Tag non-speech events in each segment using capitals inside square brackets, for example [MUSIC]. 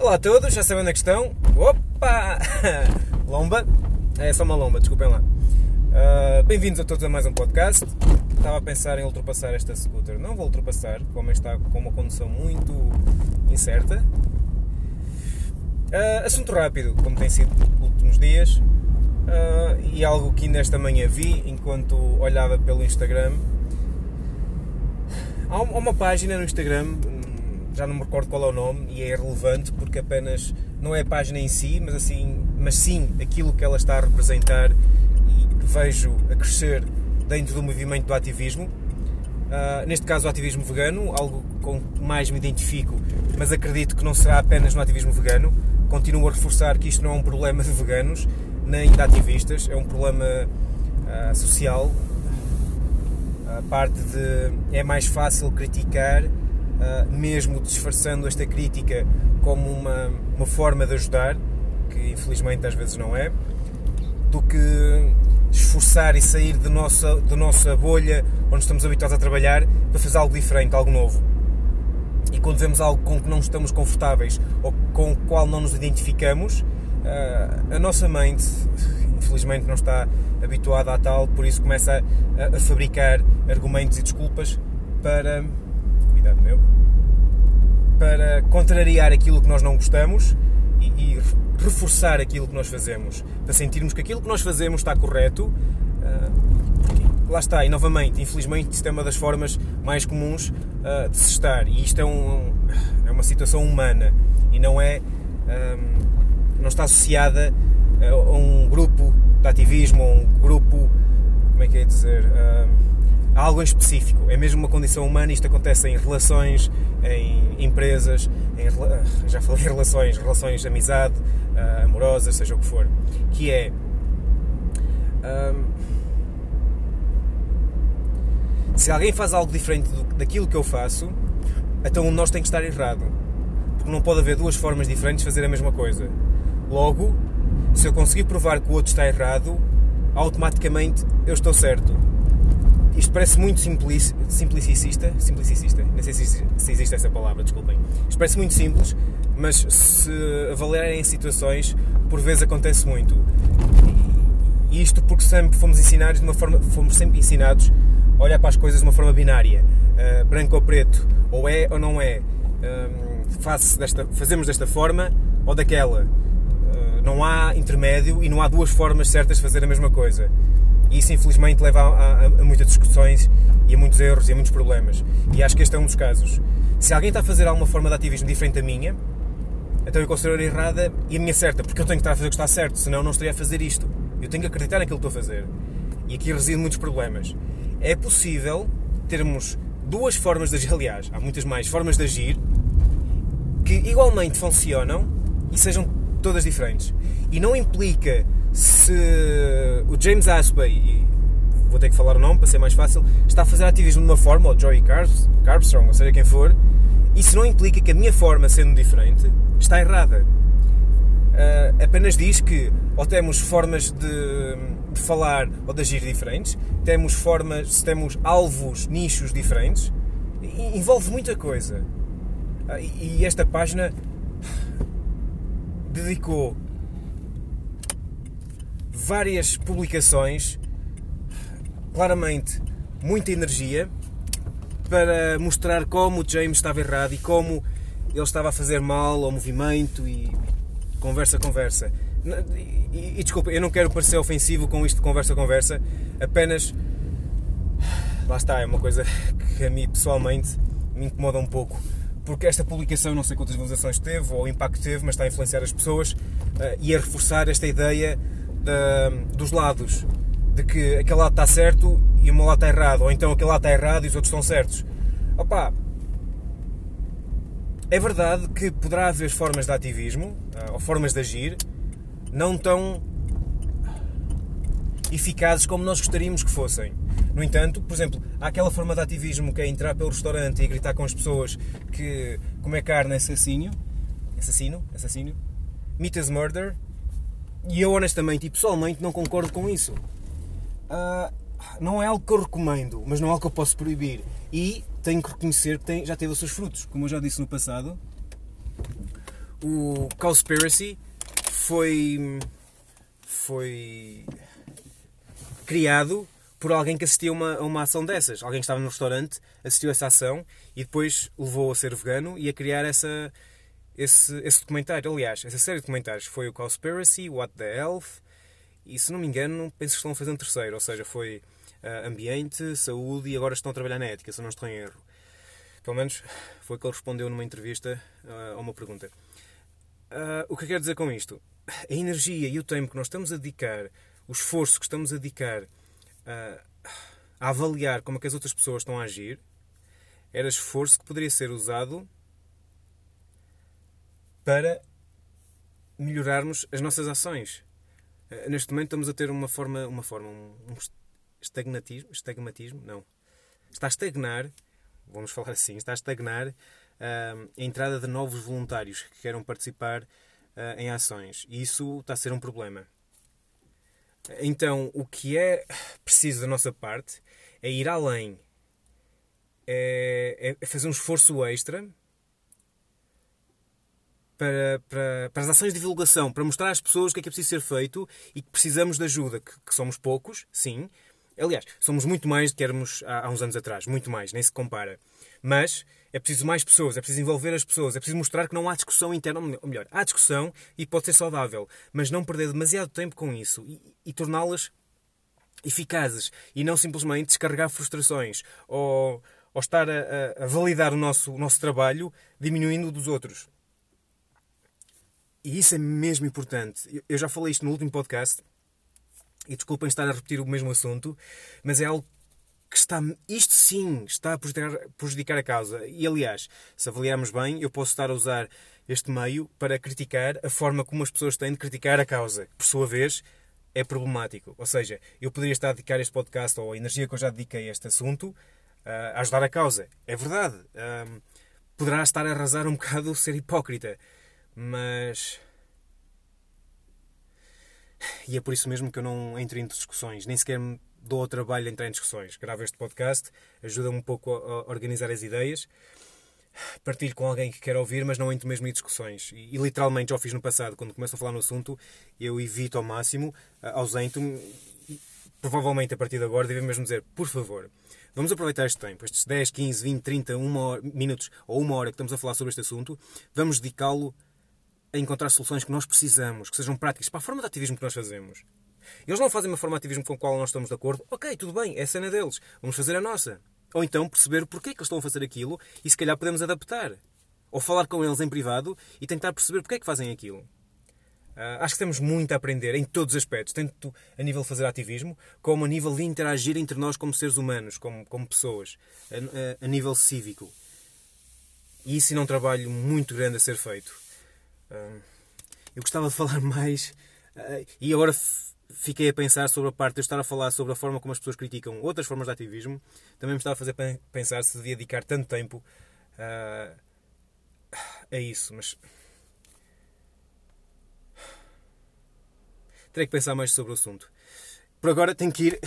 Olá a todos, já sabem onde é que estão? Opa! [LAUGHS] Lomba? É só uma lomba, desculpem lá. Uh, Bem-vindos a todos a mais um podcast. Estava a pensar em ultrapassar esta scooter. Não vou ultrapassar, como está com uma condução muito incerta. Uh, assunto rápido, como tem sido nos últimos dias. Uh, e algo que ainda esta manhã vi enquanto olhava pelo Instagram. Há uma página no Instagram já não me recordo qual é o nome e é irrelevante porque apenas não é a página em si, mas assim, mas sim aquilo que ela está a representar e vejo a crescer dentro do movimento do ativismo. Uh, neste caso, o ativismo vegano, algo com que mais me identifico, mas acredito que não será apenas no ativismo vegano. Continuo a reforçar que isto não é um problema de veganos nem de ativistas, é um problema uh, social. A parte de é mais fácil criticar uh, mesmo disfarçando esta crítica como uma, uma forma de ajudar, que infelizmente às vezes não é, do que esforçar e sair de nossa, de nossa bolha onde estamos habituados a trabalhar para fazer algo diferente, algo novo. E quando vemos algo com que não estamos confortáveis ou com o qual não nos identificamos, uh, a nossa mente, infelizmente, não está habituada a tal, por isso começa a, a fabricar argumentos e desculpas para meu, para contrariar aquilo que nós não gostamos e, e, reforçar aquilo que nós fazemos, para sentirmos que aquilo que nós fazemos está correto. Uh, lá está, e novamente, infelizmente, isto é uma das formas mais comuns uh, de se estar, e isto é, um, é uma situação humana e não é. Um, não está associada a um grupo de ativismo, a um grupo. como é que é dizer? Algo em específico. É mesmo uma condição humana, isto acontece em relações, em empresas, em, já falei em relações, relações de amizade, uh, amorosas, seja o que for. Que é. Um, se alguém faz algo diferente do, daquilo que eu faço, então nós tem que estar errado. Porque não pode haver duas formas diferentes de fazer a mesma coisa. Logo, se eu conseguir provar que o outro está errado, automaticamente eu estou certo isto parece muito simplic, simplicista, simplicista, não sei se, existe essa palavra, desculpem. Isto parece muito simples, mas se avaliarem situações, por vezes acontece muito. E isto porque sempre fomos ensinados de uma forma, fomos sempre ensinados a olhar para as coisas de uma forma binária, uh, branco ou preto, ou é ou não é. Um, desta, fazemos desta forma ou daquela. Uh, não há intermédio e não há duas formas certas de fazer a mesma coisa. E isso, infelizmente, leva a, a, a, muitas discussões e a muitos erros e a muitos problemas. E acho que este é um dos casos. Se alguém está a fazer alguma forma de ativismo diferente da minha, então eu considero errada e a minha certa, porque eu tenho que estar a fazer o que está certo, senão não estaria a fazer isto. Eu tenho que acreditar naquilo que estou a fazer. E aqui residem muitos problemas. É possível termos duas formas de agir, aliás, há muitas mais formas de agir que igualmente funcionam e sejam todas diferentes. E não implica se o James Aspey, vou ter que falar o nome para ser mais fácil, está a fazer ativismo de uma forma, ou Joey Carbstrong, ou seja quem for, isso não implica que a minha forma, sendo diferente, está errada. Uh, apenas diz que ou temos formas de, de, falar ou de agir diferentes, temos formas, temos alvos, nichos diferentes, envolve muita coisa. Uh, e esta página dedicou várias publicações, claramente muita energia, para mostrar como o James estava errado e como ele estava a fazer mal ao movimento e conversa, conversa. E, e, desculpa, eu não quero parecer ofensivo com isto de conversa, conversa, apenas. Lá está, é uma coisa que a mim pessoalmente me incomoda um pouco porque esta publicação não sei quantas visualizações teve ou impacto teve, mas está a influenciar as pessoas uh, e a reforçar esta ideia dos lados, de que aquele lado está certo e o meu lado está errado, ou então aquele lado está errado e os outros estão certos. Opa, é verdade que poderá haver formas de ativismo, ah, ou formas de agir, não tão eficazes como nós gostaríamos que fossem. No entanto, por exemplo, há aquela forma de ativismo que é entrar pelo restaurante e gritar com as pessoas que comer carne é assassino, assassino, assassino, meat is murder, e eu honestamente e pessoalmente não concordo com isso. Uh, não é algo que eu recomendo, mas não é algo que eu posso proibir. E tenho que reconhecer que tem, já teve os seus frutos. Como eu já disse no passado, o Cowspiracy foi, foi criado por alguém que assistiu a uma, ação dessas. Alguém que estava no restaurante, assistiu a essa ação e depois levou a ser vegano e a criar essa, esse, esse documentário. Aliás, essa série de documentários foi o Cowspiracy, What the Health e, se não me engano, penso que estão a fazer um terceiro. Ou seja, foi uh, ambiente, saúde e agora estão a trabalhar na ética, se não estou em erro. Pelo menos foi o que ele respondeu numa entrevista uh, a uma pergunta. Uh, o que eu quero dizer com isto? A energia e o tempo que nós estamos a dedicar, o esforço que estamos a dedicar a avaliar como é que as outras pessoas estão a agir, era esforço que poderia ser usado para melhorarmos as nossas ações. Uh, neste momento estamos a ter uma forma, uma forma, um, estagnatismo, estagmatismo, não. Está a estagnar, vamos falar assim, está a estagnar a entrada de novos voluntários que queiram participar ah, em ações. E isso está a ser um problema. Então, o que é preciso da nossa parte é ir além, é, é fazer um esforço extra para, para, para, as ações de divulgação, para mostrar às pessoas o que é que é preciso ser feito e que precisamos de ajuda, que, que somos poucos, sim. Aliás, somos muito mais do que éramos há, há uns anos atrás, muito mais, nem se compara. Mas é preciso mais pessoas, é preciso envolver as pessoas, é preciso mostrar que não há discussão interna, ou melhor, há discussão e pode ser saudável, mas não perder demasiado tempo com isso e, e torná-las eficazes e não simplesmente descarregar frustrações ou, ou estar a, a, validar o nosso, o nosso trabalho diminuindo o dos outros. E isso é mesmo importante. Eu já falei isto no último podcast e desculpem estar a repetir o mesmo assunto, mas é algo que está, isto sim está a prejudicar, prejudicar a causa. E aliás, se avaliarmos bem, eu posso estar a usar este meio para criticar a forma como as pessoas têm de criticar a causa, que por sua vez é problemático. Ou seja, eu poderia estar a dedicar este podcast ou a energia que eu já dediquei a este assunto a ajudar a causa. É verdade. Um, poderá estar a arrasar um [LAUGHS] bocado ser hipócrita, mas. E é por isso mesmo que eu não entro em discussões, nem sequer me dou ao trabalho de entrar em discussões. Gravo este podcast, ajuda-me um pouco a organizar as ideias, partilho com alguém que quer ouvir, mas não entro mesmo em discussões. E, e literalmente já fiz no passado, quando começo a falar no assunto, eu evito ao máximo, ausento-me. Provavelmente a partir de agora devemos mesmo dizer, por favor, vamos aproveitar este tempo, estes 10, 15, 20, 30, uma hora, minutos ou uma hora que estamos a falar sobre este assunto, vamos dedicá-lo a encontrar soluções que nós precisamos, que sejam práticas para a forma de ativismo que nós fazemos. Eles não fazem uma forma de ativismo com a qual nós estamos de acordo. Ok, tudo bem, é a cena deles. Vamos fazer a nossa. Ou então perceber porquê que eles estão a fazer aquilo e se calhar podemos adaptar. Ou falar com eles em privado e tentar perceber porquê é que fazem aquilo. Uh, acho que temos muito a aprender em todos os aspectos, tanto a nível de fazer ativismo, como a nível de interagir entre nós como seres humanos, como, como pessoas, a, a, a nível cívico. E isso é um trabalho muito grande a ser feito. Uh, eu gostava de falar [LAUGHS] mais, uh, e agora fiquei a pensar sobre a parte de eu estar a falar sobre a forma como as pessoas criticam outras formas de ativismo, também me estava a fazer pensar se devia dedicar tanto tempo uh, a isso, mas terei que pensar mais sobre o assunto. Por agora tenho que ir.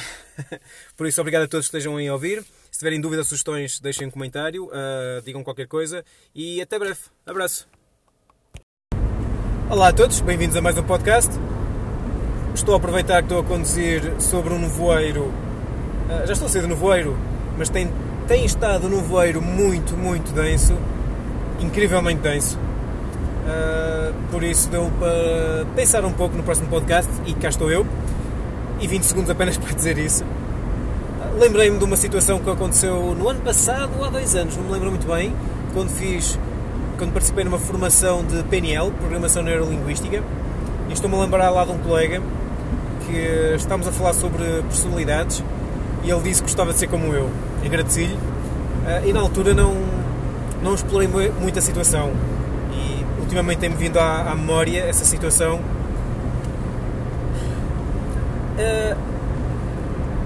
[LAUGHS] Por isso, obrigado a todos que estejam a ouvir. Se tiverem dúvidas, sugestões, deixem um comentário, uh, digam qualquer coisa e até breve. Abraço. Olá a todos, bem-vindos a mais um podcast. Estou a aproveitar que estou a conduzir sobre um nevoeiro. Ah, já estou a sair do nevoeiro, mas tem, tem estado um nevoeiro muito, muito denso. Incrivelmente denso. Uh, por isso deu para pensar um pouco no próximo podcast e cá estou eu. E 20 segundos apenas [LAUGHS] para dizer isso. Uh, Lembrei-me de uma situação que aconteceu no ano passado há dois anos, não me lembro muito bem, quando fiz, quando participei numa formação de PNL, Programação Neurolinguística, e estou-me a lembrar lá de um colega que estávamos a falar sobre personalidades e ele disse que gostava de ser como eu. Agradeci-lhe uh, e na altura não, não explorei muito a situação e ultimamente tem-me vindo à, à, memória essa situação. Uh,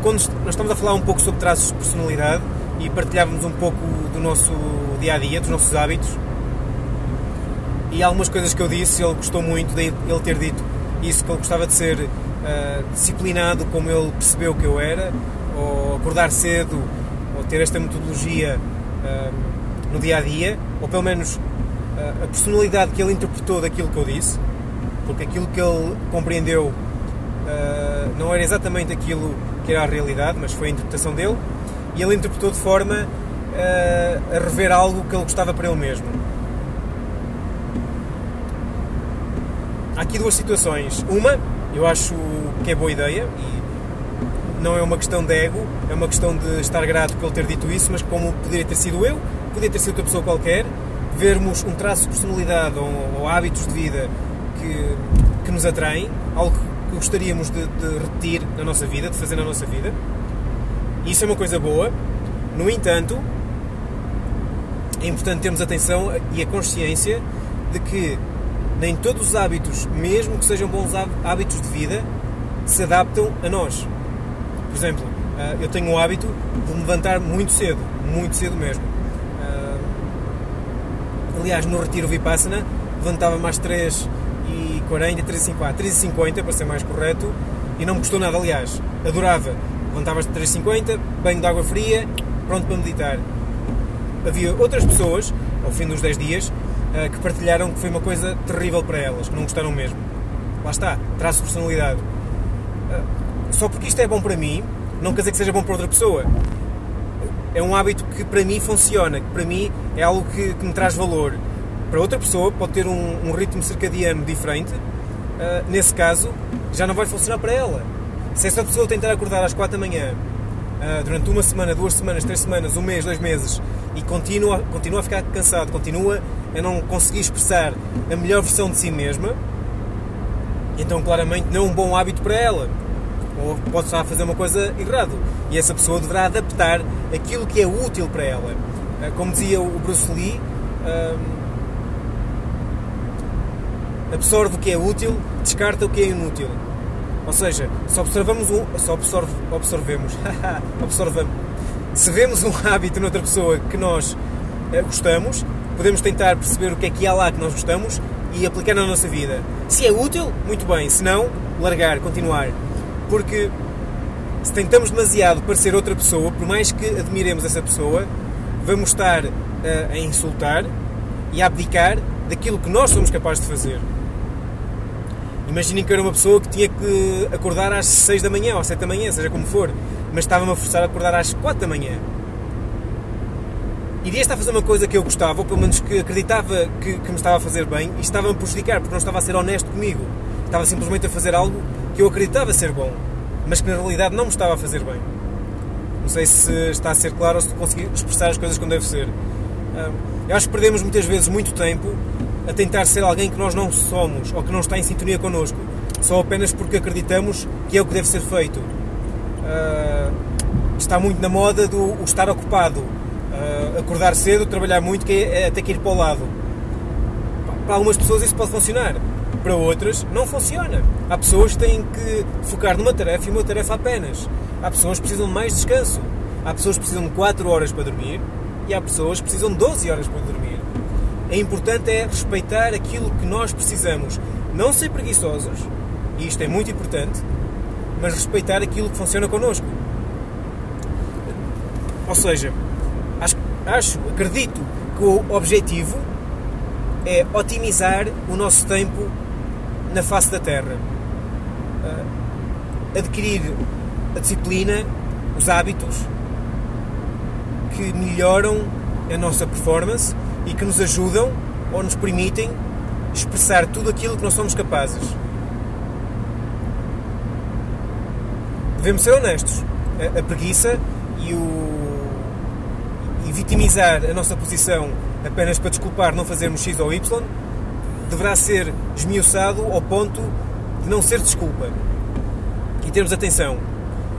quando nós estamos a falar um pouco sobre traços de personalidade e partilhávamos um pouco do nosso dia a dia, dos nossos hábitos, e algumas coisas que eu disse, ele gostou muito de ele ter dito isso, que ele gostava de ser uh, disciplinado como ele percebeu que eu era, ou acordar cedo, ou ter esta metodologia uh, no dia a dia, ou pelo menos uh, a personalidade que ele interpretou daquilo que eu disse, porque aquilo que ele compreendeu não era exatamente aquilo que era a realidade, mas foi a interpretação dele, e ele interpretou de forma a rever algo que ele gostava para ele mesmo. Há aqui duas situações. Uma, eu acho que é boa ideia e não é uma questão de ego, é uma questão de estar grato por ele ter dito isso, mas como poderia ter sido eu, poderia ter sido outra pessoa qualquer, vermos um traço de personalidade ou, ou hábitos de vida que, que nos atraem, algo que gostaríamos de, de repetir na nossa vida, de fazer na nossa vida. Isso é uma coisa boa. No entanto, é importante termos atenção e a consciência de que nem todos os hábitos, mesmo que sejam bons hábitos de vida, se adaptam a nós. Por exemplo, ah, eu tenho o hábito de me levantar muito cedo, muito cedo mesmo. Ah, aliás, no retiro Vipassana, levantava-me às 3 e 40, 3 e 50, 3 e 50 para ser mais correto, e não me custou nada, aliás. Adorava. Levantava às 3 e 50, banho de água fria, pronto para meditar. Havia outras pessoas, ao fim dos 10 dias, que partilharam que foi uma coisa terrível para elas, que não gostaram mesmo. Lá está, traço personalidade. Uh, só porque isto é bom para mim, não quer dizer que seja bom para outra pessoa. É um hábito que para mim funciona, que para mim é algo que, que me traz valor. Para outra pessoa pode ter um, um ritmo circadiano diferente, uh, nesse caso já não vai funcionar para ela. Se essa pessoa tentar acordar às 4 da manhã uh, durante uma semana, duas semanas, três semanas, um mês, dois meses e continua, continua a ficar cansado, continua a não conseguir expressar a melhor versão de si mesma, então claramente não é um bom hábito para ela. Ou pode estar a fazer uma coisa errada. E essa pessoa deverá adaptar aquilo que é útil para ela. Ah, como dizia o Bruce Lee, ah, absorve o que é útil, descarta o que é inútil. Ou seja, se observamos um. Se observe, observemos. [LAUGHS] observamos. Se vemos um hábito noutra pessoa que nós eh, gostamos, podemos tentar perceber o que é que há lá que nós gostamos e aplicar na nossa vida. Se é útil, muito bem. Se não, largar, continuar. Porque se tentamos demasiado parecer outra pessoa, por mais que admiremos essa pessoa, vamos estar uh, a insultar e a abdicar daquilo que nós somos capazes de fazer. Imaginem que era uma pessoa que tinha que acordar às 6 da manhã ou às 7 da manhã, seja como for, mas estava-me a forçar a acordar às 4 da manhã. Iria estar a fazer uma coisa que eu gostava, ou pelo menos que acreditava que, que me estava a fazer bem, e estava-me a prejudicar porque não estava a ser honesto comigo. Estava simplesmente a fazer algo que eu acreditava ser bom, mas que na realidade não me estava a fazer bem. Não sei se está a ser claro ou se consegui expressar as coisas como deve ser. Eu acho que perdemos muitas vezes muito tempo a tentar ser alguém que nós não somos ou que não está em sintonia connosco, só apenas porque acreditamos que é o que deve ser feito. Uh, está muito na moda do estar ocupado, uh, acordar cedo, trabalhar muito, que é, até que ir para o lado. Para algumas pessoas isso pode funcionar, para outras não funciona. Há pessoas que têm que focar numa tarefa e uma tarefa apenas. Há pessoas que precisam de mais descanso. Há pessoas que precisam de 4 horas para dormir e há pessoas que precisam de 12 horas para dormir é importante é respeitar aquilo que nós precisamos. Não ser preguiçosos, e isto é muito importante, mas respeitar aquilo que funciona connosco. Ou seja, acho, acredito que o objetivo é otimizar o nosso tempo na face da Terra. Uh, adquirir a disciplina, os hábitos que melhoram a nossa performance e que nos ajudam ou nos permitem expressar tudo aquilo que nós somos capazes. Devemos ser honestos. A preguiça e o vitimizar a nossa posição apenas para desculpar não fazermos X ou Y deverá ser esmiuçado ao ponto de não ser desculpa. E termos atenção.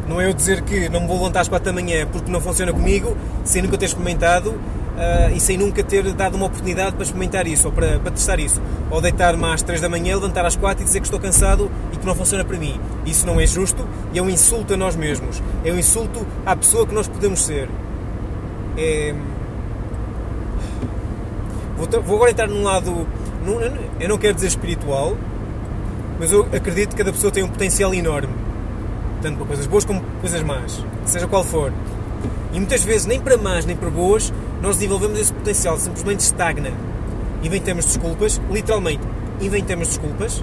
Não é eu dizer que não me vou levantar às 4 da manhã porque não funciona comigo, sem nunca ter experimentado uh, e sem nunca ter dado uma oportunidade para experimentar isso ou para, para testar isso. Ou deitar-me às 3 da manhã, levantar às 4 e dizer que estou cansado e que não funciona para mim. Isso não é justo e é um insulto a nós mesmos. É um insulto à pessoa que nós podemos ser. É... Vou, vou agora entrar num lado. Num, eu não quero dizer espiritual, mas eu acredito que cada pessoa tem um potencial enorme, tanto para coisas boas como coisas más, seja qual for. E muitas vezes, nem para más nem para boas, nós desenvolvemos esse potencial, simplesmente estagna. inventamos desculpas, literalmente inventamos desculpas,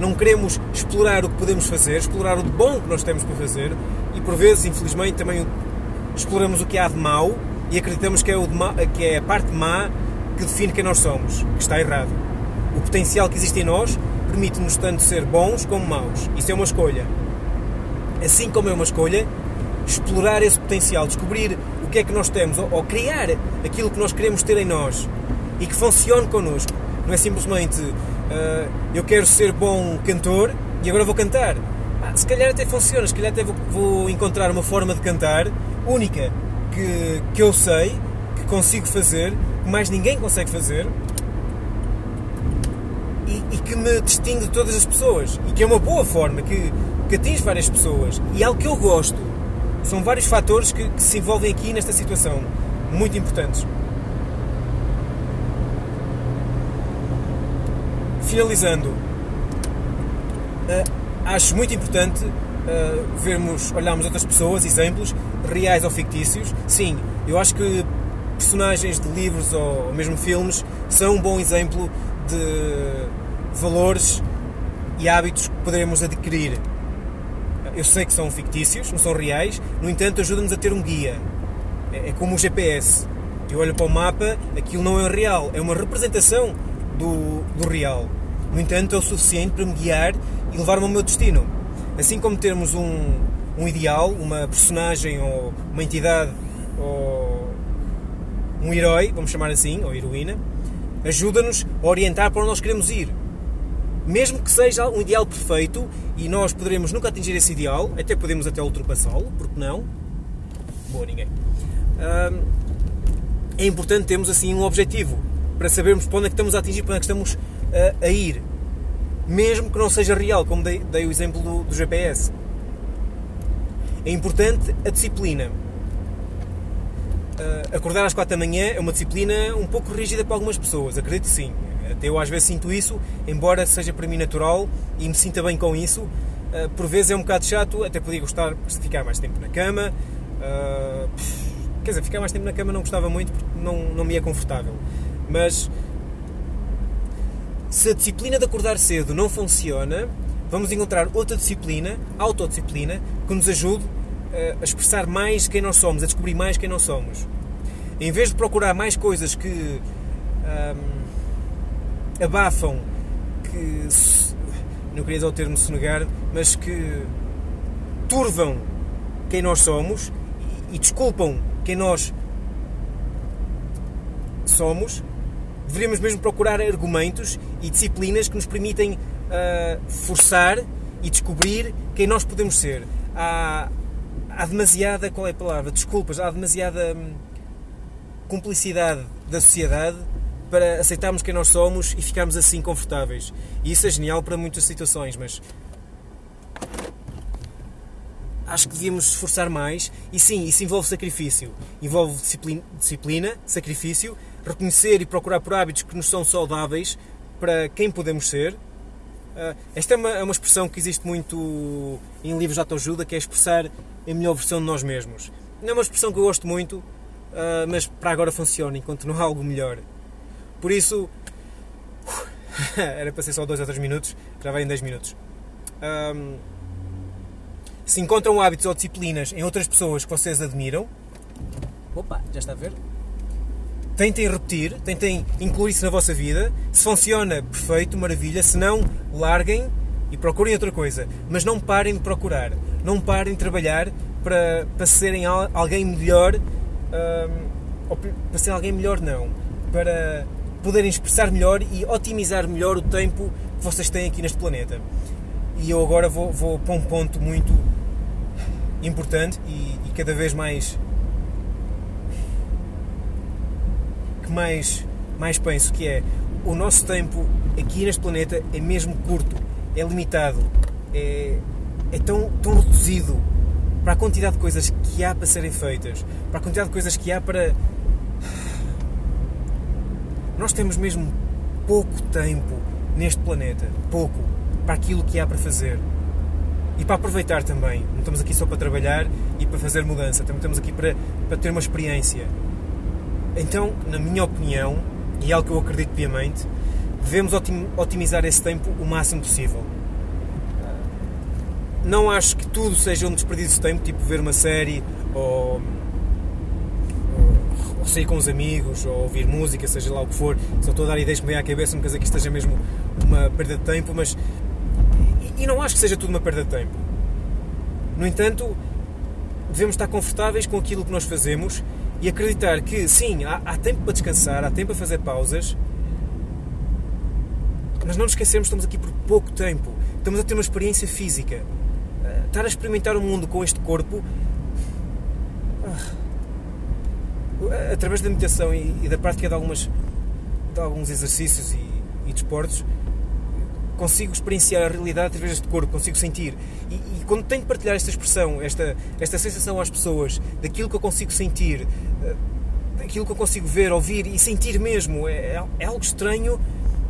não queremos explorar o que podemos fazer, explorar o bom que nós temos para fazer e por vezes, infelizmente, também exploramos o que há de mau e acreditamos que é, o ma, que é a parte má que define quem nós somos, que está errado. O potencial que existe em nós permite-nos tanto ser bons como maus. Isso é uma escolha. Assim como é uma escolha, explorar esse potencial, descobrir o que é que nós temos, ou, ou criar aquilo que nós queremos ter em nós e que funcione connosco. Não é simplesmente uh, eu quero ser bom cantor e agora vou cantar. Ah, se calhar até funciona, se calhar até vou, vou encontrar uma forma de cantar única que, que eu sei, que consigo fazer, que mais ninguém consegue fazer e, e, que me distingue de todas as pessoas e que é uma boa forma, que, que atinge várias pessoas e é algo que eu gosto. São vários fatores que, que se envolvem aqui nesta situação, muito importantes. Finalizando, uh, acho muito importante uh, vermos, olharmos outras pessoas, exemplos, reais ou fictícios. Sim, eu acho que personagens de livros ou mesmo filmes são um bom exemplo de valores e hábitos que poderemos adquirir. Eu sei que são fictícios, não são reais, no entanto, ajuda-nos a ter um guia. É, é como o GPS. Eu olho para o mapa, aquilo não é real, é uma representação do, do real. No entanto, é o suficiente para me guiar e levar-me ao meu destino. Assim como termos um, um ideal, uma personagem ou uma entidade ou um herói, vamos chamar assim, ou heroína, ajuda-nos a orientar para onde nós queremos ir. Mesmo que seja um ideal perfeito e nós poderemos nunca atingir esse ideal, até podemos até ultrapassá-lo, porque não? Boa, ninguém. é importante termos assim um objetivo para sabermos para onde é que estamos a atingir, para onde é que estamos a, a ir. Mesmo que não seja real, como dei, dei o exemplo do, do GPS. É importante a disciplina. Uh, acordar às 4 da manhã é uma disciplina um pouco rígida para algumas pessoas, acredito sim. Até eu às vezes sinto isso, embora seja para mim natural e me sinta bem com isso. Uh, por vezes é um bocado chato, até podia gostar de ficar mais tempo na cama. Uh, quer dizer, ficar mais tempo na cama não gostava muito porque não, não me é confortável. Mas se a disciplina de acordar cedo não funciona, vamos encontrar outra disciplina, autodisciplina, que nos ajude eh, a expressar mais quem nós somos, a descobrir mais quem nós somos. Em vez de procurar mais coisas que abafam, que não queria usar o termo sonegar, mas que turvam quem nós somos e desculpam quem nós somos, deveríamos mesmo procurar argumentos e disciplinas que nos permitem uh, forçar e descobrir quem nós podemos ser. Há, há demasiada, qual é a palavra? Desculpas, há demasiada hum, cumplicidade da sociedade para aceitarmos quem nós somos e ficarmos assim confortáveis. E isso é genial para muitas situações, mas acho que devíamos esforçar mais. E sim, isso envolve sacrifício. Envolve disciplina, disciplina, sacrifício, reconhecer e procurar por hábitos que nos são saudáveis para quem podemos ser. Uh, esta é uma, é uma, expressão que existe muito em livros de autoajuda, que é expressar a melhor versão de nós mesmos. Não é uma expressão que eu gosto muito, uh, mas para agora funciona, enquanto não há algo melhor. Por isso, [LAUGHS] era para ser só 2 ou 3 minutos, já vai em 10 minutos. Um, se encontram hábitos ou disciplinas em outras pessoas que vocês admiram, opa, já está a ver? Tentem repetir, tentem incluir isso na vossa vida. Se funciona, perfeito, maravilha. Se não, larguem e procurem outra coisa. Mas não parem de procurar. Não parem de trabalhar para, para serem alguém melhor. Um, ou para ser alguém melhor, não. Para poderem expressar melhor e otimizar melhor o tempo que vocês têm aqui neste planeta. E eu agora vou, vou para um ponto muito importante e, e cada vez mais que mais, mais penso, que é o nosso tempo aqui neste planeta é mesmo curto, é limitado, é, é tão, tão reduzido para a quantidade de coisas que há para serem feitas, para a quantidade de coisas que há para. Nós temos mesmo pouco tempo neste planeta, pouco, para aquilo que há para fazer. E para aproveitar também. Não estamos aqui só para trabalhar e para fazer mudança, também estamos aqui para, para ter uma experiência. Então, na minha opinião, e é algo que eu acredito piamente, devemos otimizar esse tempo o máximo possível. Não acho que tudo seja um desperdício de tempo, tipo ver uma série ou, ou, sair com os amigos ou ouvir música, seja lá o que for. Só estou a dar ideias que me à cabeça, não quer dizer que esteja mesmo uma perda de tempo, mas. E não acho que seja tudo uma perda de tempo. No entanto, devemos estar confortáveis com aquilo que nós fazemos e acreditar que, sim, há, há tempo para descansar, há tempo para fazer pausas, mas não nos esquecemos, estamos aqui por pouco tempo. Estamos a ter uma experiência física. Uh, estar a experimentar o mundo com este corpo, uh, através da meditação e, e, da prática de, algumas, de alguns exercícios e, e desportos, consigo experienciar a realidade através deste corpo, consigo sentir. E, e, quando tenho de partilhar esta expressão, esta, esta sensação às pessoas, daquilo que eu consigo sentir, eh, daquilo que eu consigo ver, ouvir e sentir mesmo, é, é algo estranho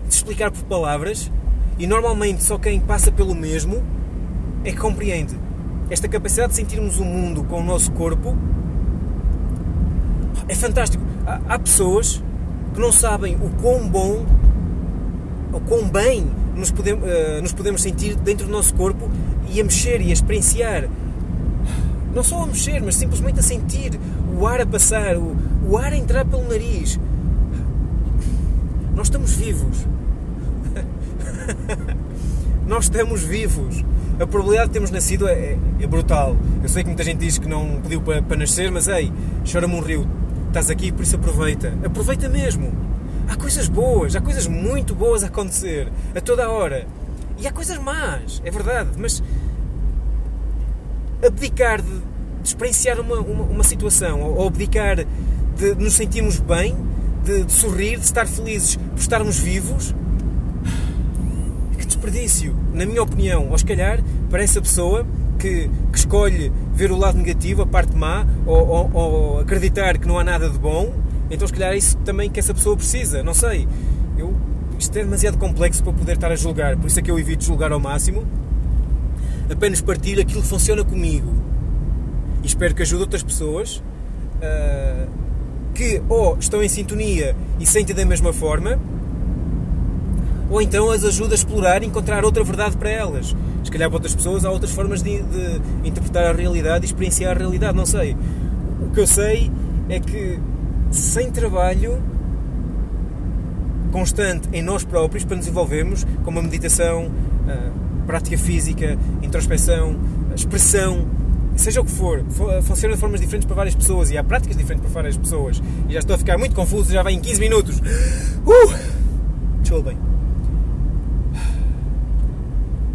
de explicar por palavras e normalmente só quem passa pelo mesmo é que compreende. Esta capacidade de sentirmos o mundo com o nosso corpo é fantástico. Há, há pessoas que não sabem o quão bom, ou quão bem nos podemos, uh, nos podemos sentir dentro do nosso corpo e a mexer e a experienciar. Não só a mexer, mas simplesmente a sentir o ar a passar, o, o ar a entrar pelo nariz. Nós estamos vivos. [LAUGHS] Nós estamos vivos. A probabilidade de termos nascido é, é, brutal. Eu sei que muita gente diz que não pediu para, para nascer, mas ei, chora-me um rio. Estás aqui, por isso aproveita. Aproveita mesmo. Há coisas boas, há coisas muito boas a acontecer a toda a hora. E há coisas más, é verdade, mas abdicar de, de experienciar uma, uma, uma, situação ou abdicar de nos sentirmos bem, de, de sorrir, de estar felizes por estarmos vivos, que desperdício, na minha opinião, ou se calhar para essa pessoa que, que escolhe ver o lado negativo, a parte má, ou, ou, ou acreditar que não há nada de bom então, se calhar, é isso também que essa pessoa precisa. Não sei. Eu, isto é demasiado complexo para poder estar a julgar. Por isso é que eu evito julgar ao máximo. Apenas partilho aquilo que funciona comigo. E espero que ajude outras pessoas uh, que ou estão em sintonia e sentem da mesma forma, ou então as ajuda a explorar e encontrar outra verdade para elas. Se calhar para outras pessoas há outras formas de, de interpretar a realidade e experienciar a realidade, não sei. O que eu sei é que sem trabalho constante em nós próprios para nos desenvolvermos, como a meditação, a prática física, introspeção, expressão, seja o que for, funciona de formas diferentes para várias pessoas e há práticas diferentes para várias pessoas. E já estou a ficar muito confuso, já vai em 15 minutos. Uh! Desculpem.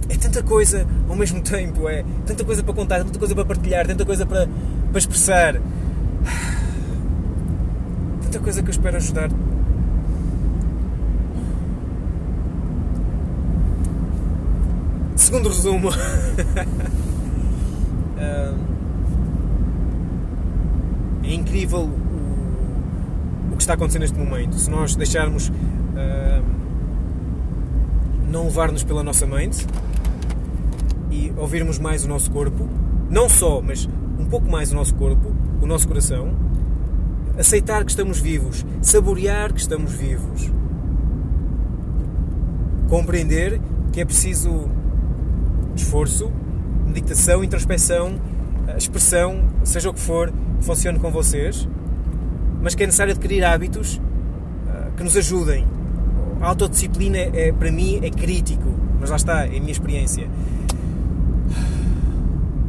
É tanta coisa ao mesmo tempo, é tanta coisa para contar, tanta coisa para partilhar, tanta coisa para, para expressar muita coisa que eu espero ajudar. Segundo resumo, [LAUGHS] é incrível o, o, que está acontecendo neste momento. Se nós deixarmos não levar-nos pela nossa mente e ouvirmos mais o nosso corpo, não só, mas um pouco mais o nosso corpo, o nosso coração, aceitar que estamos vivos, saborear que estamos vivos, compreender que é preciso esforço, meditação, introspeção, expressão, seja o que for, que funcione com vocês, mas que é necessário adquirir hábitos ah, que nos ajudem. A autodisciplina, é, para mim, é crítico, mas lá está, é a minha experiência.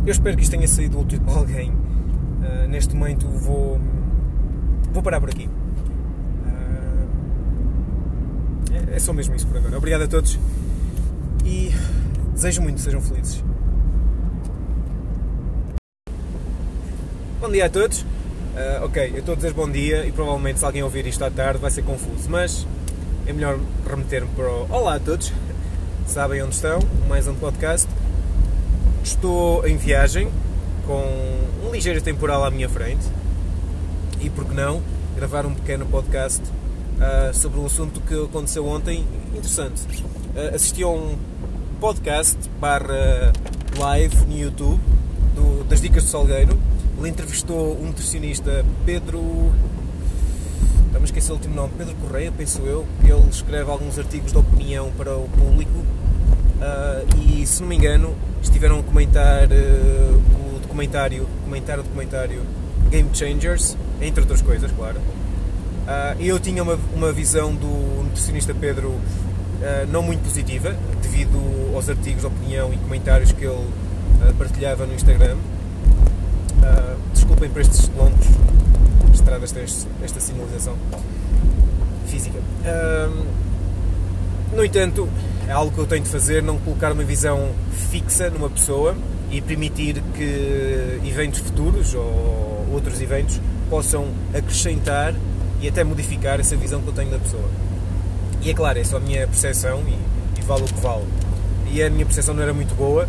Eu espero que isto tenha sido útil para alguém. Uh, neste momento vou vou parar por aqui. Uh, é, só mesmo isso por agora. Obrigado a todos e desejo muito que sejam felizes. Bom dia a todos. Uh, ok, eu estou a dizer bom dia e provavelmente se alguém ouvir isto à tarde vai ser confuso, mas é melhor remeter-me para o Olá a todos. Sabem onde estão? Mais um podcast. Estou em viagem com um ligeiro temporal à minha frente e, por que não, gravar um pequeno podcast uh, sobre um assunto que aconteceu ontem interessante. Uh, assisti a um podcast barra live no YouTube do, das Dicas do Salgueiro. Ele entrevistou um nutricionista, Pedro. me esqueci o último nome, Pedro Correia, penso eu, ele escreve alguns artigos de opinião para o público uh, e, se não me engano, estiveram a comentar uh, o documentário, comentar o documentário Game Changers, entre outras coisas, claro. Uh, eu tinha uma, uma visão do nutricionista Pedro uh, não muito positiva, devido aos artigos opinião e comentários que ele uh, partilhava no Instagram. desculpem por estes longos estradas desta, esta sinalização física. no entanto, é algo que eu tenho de fazer, não colocar uma visão fixa numa pessoa e permitir que eventos futuros ou outros eventos possam acrescentar e até modificar essa visão que eu tenho da pessoa. E é claro, é só a minha percepção e, e vale o que vale. E a minha percepção não era muito boa,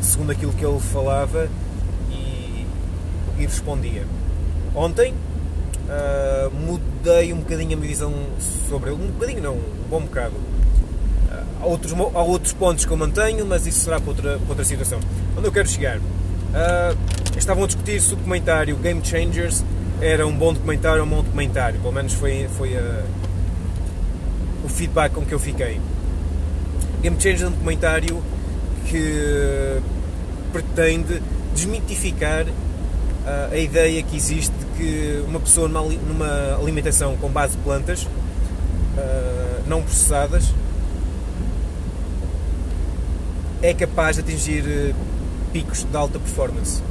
segundo aquilo que ele falava e, e respondia. Ontem uh, mudei um bocadinho a minha visão sobre ele, um bocadinho não, um bom bocado. Uh, há, outros, há outros pontos que eu mantenho, mas isso será para outra, para outra situação. Onde eu quero chegar? Uh, estavam a discutir o documentário Game Changers era um bom documentário ou um bom documentário. Pelo menos foi, foi uh, o feedback com que eu fiquei. Game Changers é um documentário que pretende desmitificar uh, a ideia que existe de que uma pessoa numa, numa alimentação com base de plantas uh, não processadas é capaz de atingir picos de alta performance.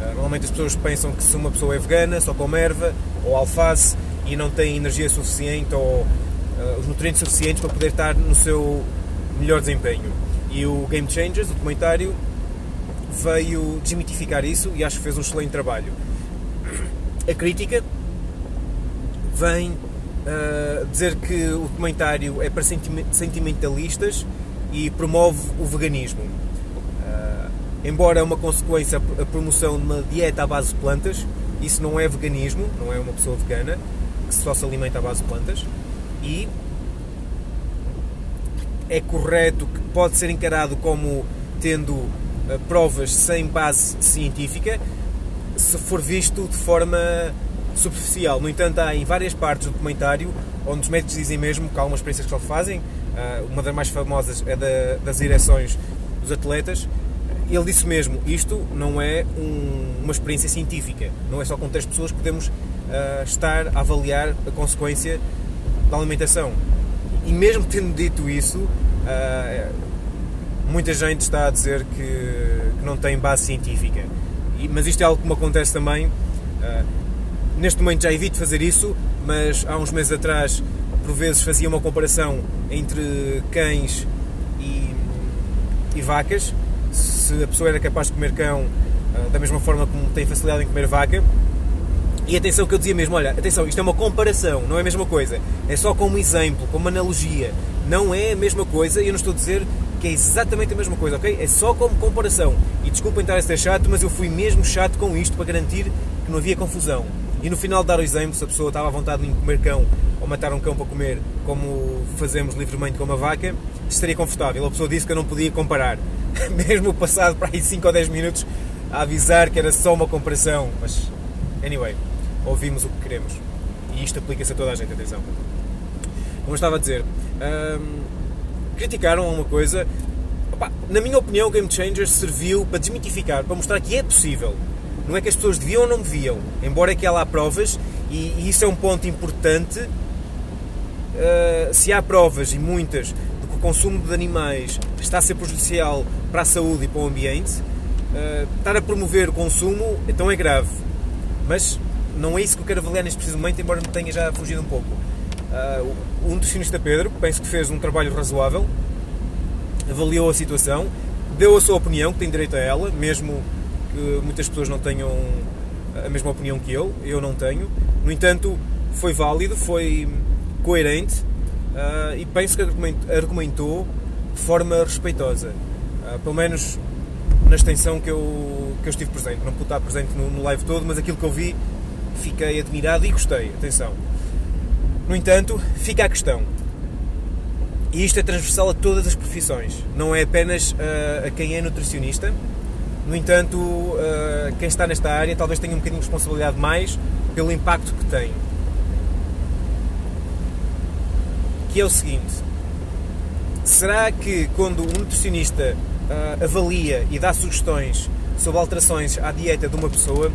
Eh, normalmente as pessoas pensam que se uma pessoa é vegana, só come erva ou alface e não tem energia suficiente ou uh, os nutrientes suficientes para poder estar no seu melhor desempenho. E o Game Changers, o documentário, veio desmitificar isso e acho que fez um excelente trabalho. A crítica vem uh, dizer que o documentário é para sentimentalistas e promove o veganismo embora é uma consequência a promoção de uma dieta à base de plantas, isso não é veganismo, não é uma pessoa vegana que só se alimenta à base de plantas e é correto que pode ser encarado como tendo uh, provas sem base científica se for visto de forma superficial. No entanto, há em várias partes do documentário onde os médicos dizem mesmo que há algumas experiências que só fazem. Uh, uma das mais famosas é da, das ereções dos atletas ele disse mesmo, isto não é um, uma experiência científica, não é só com três pessoas que podemos uh, estar a avaliar a consequência da alimentação. E mesmo tendo dito isso, uh, muita gente está a dizer que, que não tem base científica. E, mas isto é algo que me acontece também. Uh, neste momento já evito fazer isso, mas há uns meses atrás, por vezes, fazia uma comparação entre cães e, e vacas se a pessoa era capaz de comer cão ah, da mesma forma como tem facilidade em comer vaca. E atenção que eu dizia mesmo, olha, atenção, isto é uma comparação, não é a mesma coisa. É só como exemplo, como analogia. Não é a mesma coisa e eu não estou a dizer que é exatamente a mesma coisa, ok? É só como comparação. E desculpem estar a ser chato, mas eu fui mesmo chato com isto para garantir que não havia confusão. E no final de dar o exemplo, se a pessoa estava à vontade em comer cão ou matar um cão para comer, como fazemos livremente com uma vaca, estaria confortável. A pessoa disse que eu não podia comparar. [LAUGHS] mesmo passado para aí 5 ou 10 minutos a avisar que era só uma comparação, mas anyway, ouvimos o que queremos e isto aplica-se a toda a gente, atenção. Como eu estava a dizer, hum, criticaram uma coisa, opa, na minha opinião, o Game Changer serviu para desmitificar, para mostrar que é possível. Não é que as pessoas deviam ou não deviam, embora que há provas, e, e isso é um ponto importante. Uh, se há provas, e muitas, consumo de animais está a ser prejudicial para a saúde e para o ambiente, uh, estar a promover o consumo então é grave. Mas não é isso que eu quero avaliar neste preciso momento, embora me tenha já fugido um pouco. Uh, o nutricionista Pedro, penso que fez um trabalho razoável, avaliou a situação, deu a sua opinião, que tem direito a ela, mesmo que muitas pessoas não tenham a mesma opinião que eu, eu não tenho. No entanto, foi válido, foi coerente uh, e penso que argumentou de forma respeitosa, uh, pelo menos na extensão que eu, que eu estive presente. Não pude estar presente no, no live todo, mas aquilo que eu vi fiquei admirado e gostei. Atenção. No entanto, fica a questão. E isto é transversal a todas as profissões, não é apenas uh, a quem é nutricionista. No entanto, uh, quem está nesta área talvez tenha um bocadinho de responsabilidade mais pelo impacto que tem. que é o seguinte: será que quando um nutricionista uh, avalia e dá sugestões sobre alterações à dieta de uma pessoa,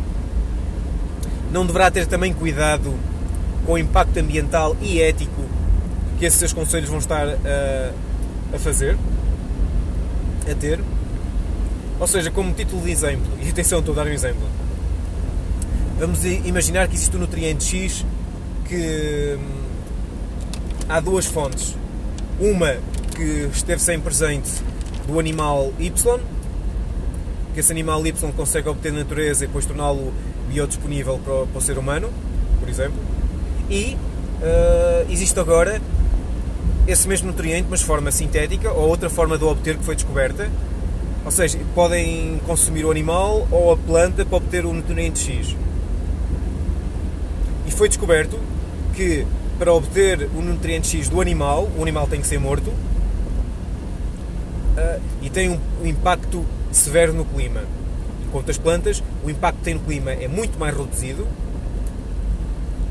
não deverá ter também cuidado com o impacto ambiental e ético que esses seus conselhos vão estar a, a fazer, a ter? Ou seja, como título de exemplo, e atenção, estou a dar um exemplo. Vamos imaginar que existe um nutriente X que hum, há duas fontes. Uma que esteve sempre presente do animal Y, que esse animal Y consegue obter na natureza e depois torná-lo biodisponível para o, para o ser humano, por exemplo. E uh, existe agora esse mesmo nutriente, mas forma sintética, ou outra forma de o obter que foi descoberta. Ou seja, podem consumir o animal ou a planta para obter o nutriente X. E foi descoberto que para obter o nutriente X do animal, o animal tem que ser morto uh, e tem um, um impacto severo no clima. Enquanto as plantas, o impacto que tem no clima é muito mais reduzido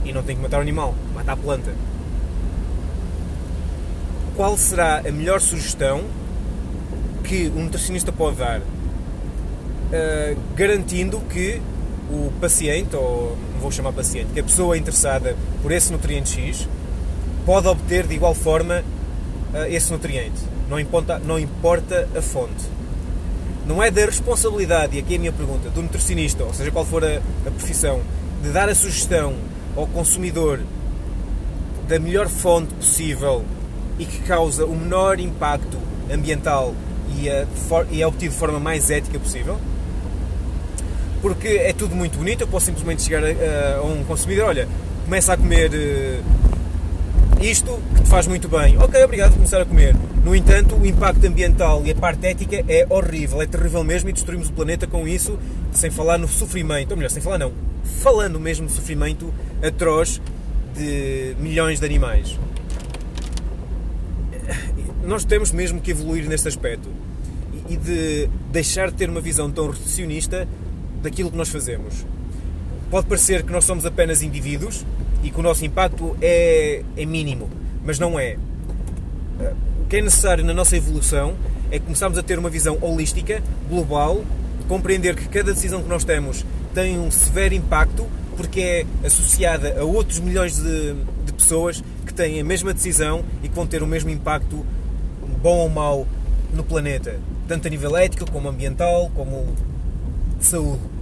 e não tem que matar o animal, mata a planta. Qual será a melhor sugestão que um nutricionista pode dar, uh, garantindo que o paciente, ou vou chamar paciente, que a pessoa interessada por esse nutriente X pode obter de igual forma uh, esse nutriente. Não importa, não importa a fonte. Não é da responsabilidade, e aqui é a minha pergunta, do nutricionista, ou seja, qual for a, a profissão, de dar a sugestão ao consumidor da melhor fonte possível e que causa o menor impacto ambiental e, a, e é obtido de forma mais ética possível. Porque é tudo muito bonito, eu posso simplesmente chegar a, a um consumidor, olha, começa a comer uh, isto que te faz muito bem. Ok, obrigado por começar a comer. No entanto, o impacto ambiental e a parte ética é horrível, é terrível mesmo e destruímos o planeta com isso, sem falar no sofrimento, ou melhor, sem falar não, falando mesmo no sofrimento atroz de milhões de animais. Nós temos mesmo que evoluir neste aspecto e de deixar de ter uma visão tão reducionista daquilo que nós fazemos. Pode parecer que nós somos apenas indivíduos e que o nosso impacto é, é mínimo, mas não é. O que é necessário na nossa evolução é começarmos a ter uma visão holística, global, compreender que cada decisão que nós temos tem um severo impacto porque é associada a outros milhões de, de pessoas que têm a mesma decisão e que vão ter o mesmo impacto, bom ou mau, no planeta, tanto a nível ético, como ambiental, como de saúde.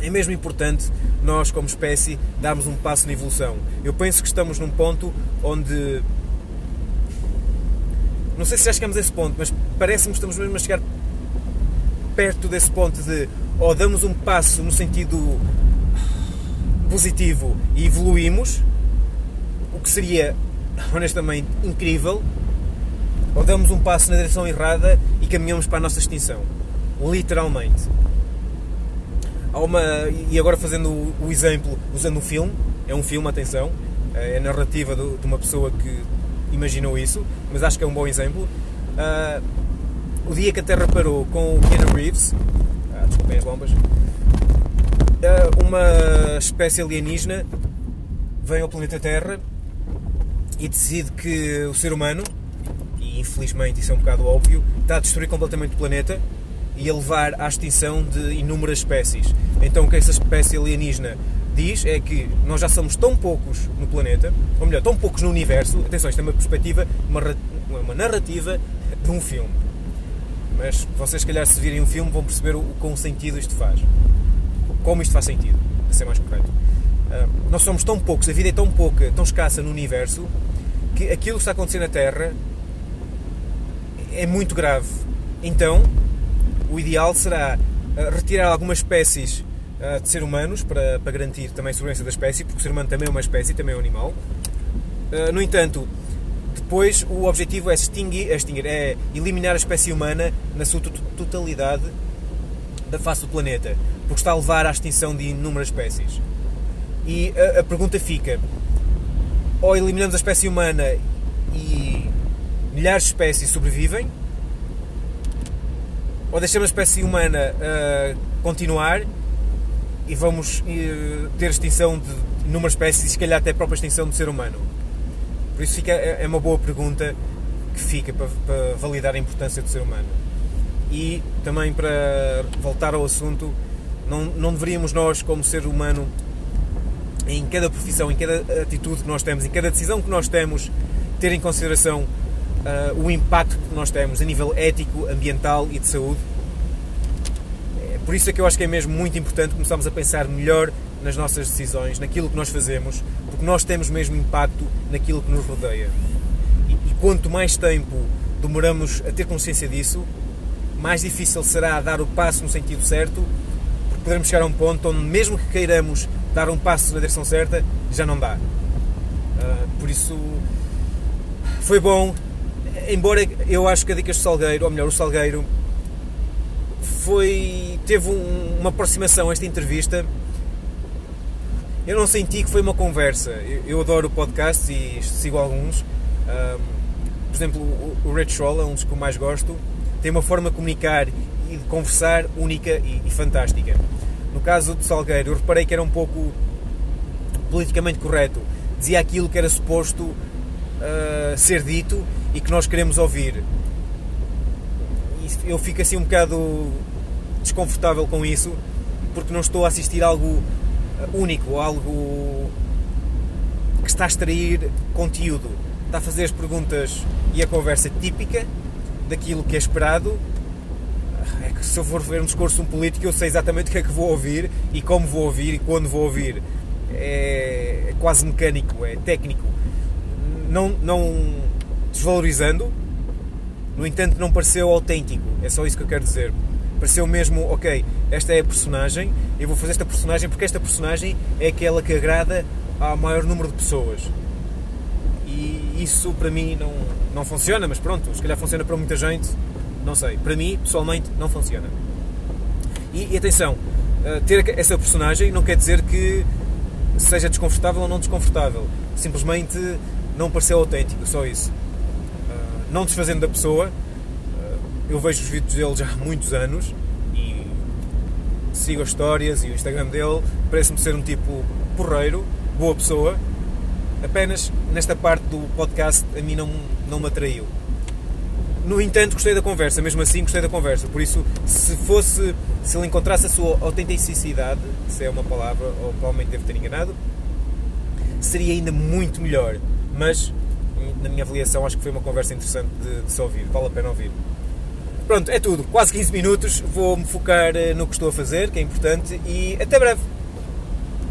É mesmo importante nós, como espécie, darmos um passo na evolução. Eu penso que estamos num ponto onde. Não sei se já chegamos a esse ponto, mas parece-me que estamos mesmo a chegar perto desse ponto de ou damos um passo no sentido positivo e evoluímos, o que seria honestamente incrível, ou damos um passo na direção errada e caminhamos para a nossa extinção. Literalmente. Há uma, e agora fazendo o, exemplo, usando um filme, é um filme, atenção, é a narrativa de uma pessoa que imaginou isso, mas acho que é um bom exemplo. Uh, o dia que a Terra parou com o Keanu Reeves, ah, desculpem as bombas, uh, uma espécie alienígena vem ao planeta Terra e decide que o ser humano infelizmente isso é um bocado óbvio, está a destruir completamente o planeta e a levar à extinção de inúmeras espécies. Então o que essa espécie alienígena diz é que nós já somos tão poucos no planeta, ou melhor, tão poucos no universo, atenção, isto é uma perspectiva, uma, uma narrativa de um filme. Mas vocês, se calhar, se virem um filme, vão perceber o, sentido isto faz. Como isto faz sentido, para ser mais correto. Uh, nós somos tão poucos, a vida é tão pouca, tão escassa no universo, que aquilo que está acontecendo na Terra é muito grave. Então, o ideal será eh, retirar algumas espécies eh, de ser humanos para, para garantir também a segurança da espécie, porque o ser humano também é uma espécie, também é um animal. Eh, no entanto, depois o objetivo é extinguir, é extinguir, é eliminar a espécie humana na sua totalidade da face do planeta, porque está a levar à extinção de inúmeras espécies. E a, a pergunta fica: ou eliminamos a espécie humana e milhares de espécies sobrevivem, ou deixamos a espécie humana uh, continuar e vamos uh, ter extinção de inúmeras espécies e se calhar até a própria extinção do ser humano. Por isso fica, é uma boa pergunta que fica para, para validar a importância do ser humano. E também para voltar ao assunto, não, não deveríamos nós, como ser humano, em cada profissão, em cada atitude que nós temos, em cada decisão que nós temos, ter em consideração uh, o impacto que nós temos a nível ético, ambiental e de saúde. É por isso é que eu acho que é mesmo muito importante começarmos a pensar melhor nas nossas decisões, naquilo que nós fazemos, porque nós temos mesmo impacto naquilo que nos rodeia. E, e quanto mais tempo demoramos a ter consciência disso, mais difícil será dar o passo no sentido certo, porque poderemos chegar a um ponto onde, mesmo que queiramos dar um passo na direção certa, já não dá. Uh, por isso, foi bom, embora eu acho que a Dicas do Salgueiro, ou melhor, o Salgueiro, foi, teve um, uma aproximação a esta entrevista eu não senti que foi uma conversa. Eu, eu adoro podcast e sigo alguns. Um, por exemplo, o, o Red Troll é um dos que eu mais gosto. Tem uma forma de comunicar e de conversar única e, e fantástica. No caso do Salgueiro, eu reparei que era um pouco politicamente correto. Dizia aquilo que era suposto uh, ser dito e que nós queremos ouvir. Eu fico assim um bocado desconfortável com isso, porque não estou a assistir algo único, algo que está a extrair conteúdo, está a fazer as perguntas e a conversa típica daquilo que é esperado. É que se eu for ver um discurso de um político, eu sei exatamente o que é que vou ouvir e como vou ouvir e quando vou ouvir. É, é quase mecânico, é técnico. Não, não desvalorizando, no entanto, não pareceu autêntico. É só isso que eu quero dizer pareceu mesmo, ok, esta é a personagem, eu vou fazer esta personagem porque esta personagem é aquela que agrada ao maior número de pessoas. E isso para mim não, não funciona, mas pronto, se calhar funciona para muita gente, não sei. Para mim, pessoalmente, não funciona. E, e atenção, eh, ter essa personagem não quer dizer que seja desconfortável ou não desconfortável. Simplesmente não pareceu autêntico, só isso. Eh, não desfazendo da pessoa, eu vejo os vídeos dele já há muitos anos e sigo as histórias e o Instagram dele. Parece-me ser um tipo porreiro, boa pessoa. Apenas nesta parte do podcast a mim não, não me atraiu. No entanto, gostei da conversa, mesmo assim gostei da conversa. Por isso, se fosse, se ele encontrasse a sua autenticidade, se é uma palavra, ou provavelmente devo ter enganado, seria ainda muito melhor. Mas, na minha avaliação, acho que foi uma conversa interessante de, de se ouvir. Vale a pena ouvir. Pronto, é tudo. Quase 15 minutos. Vou-me focar eh, no que estou a fazer, que é importante. E até breve.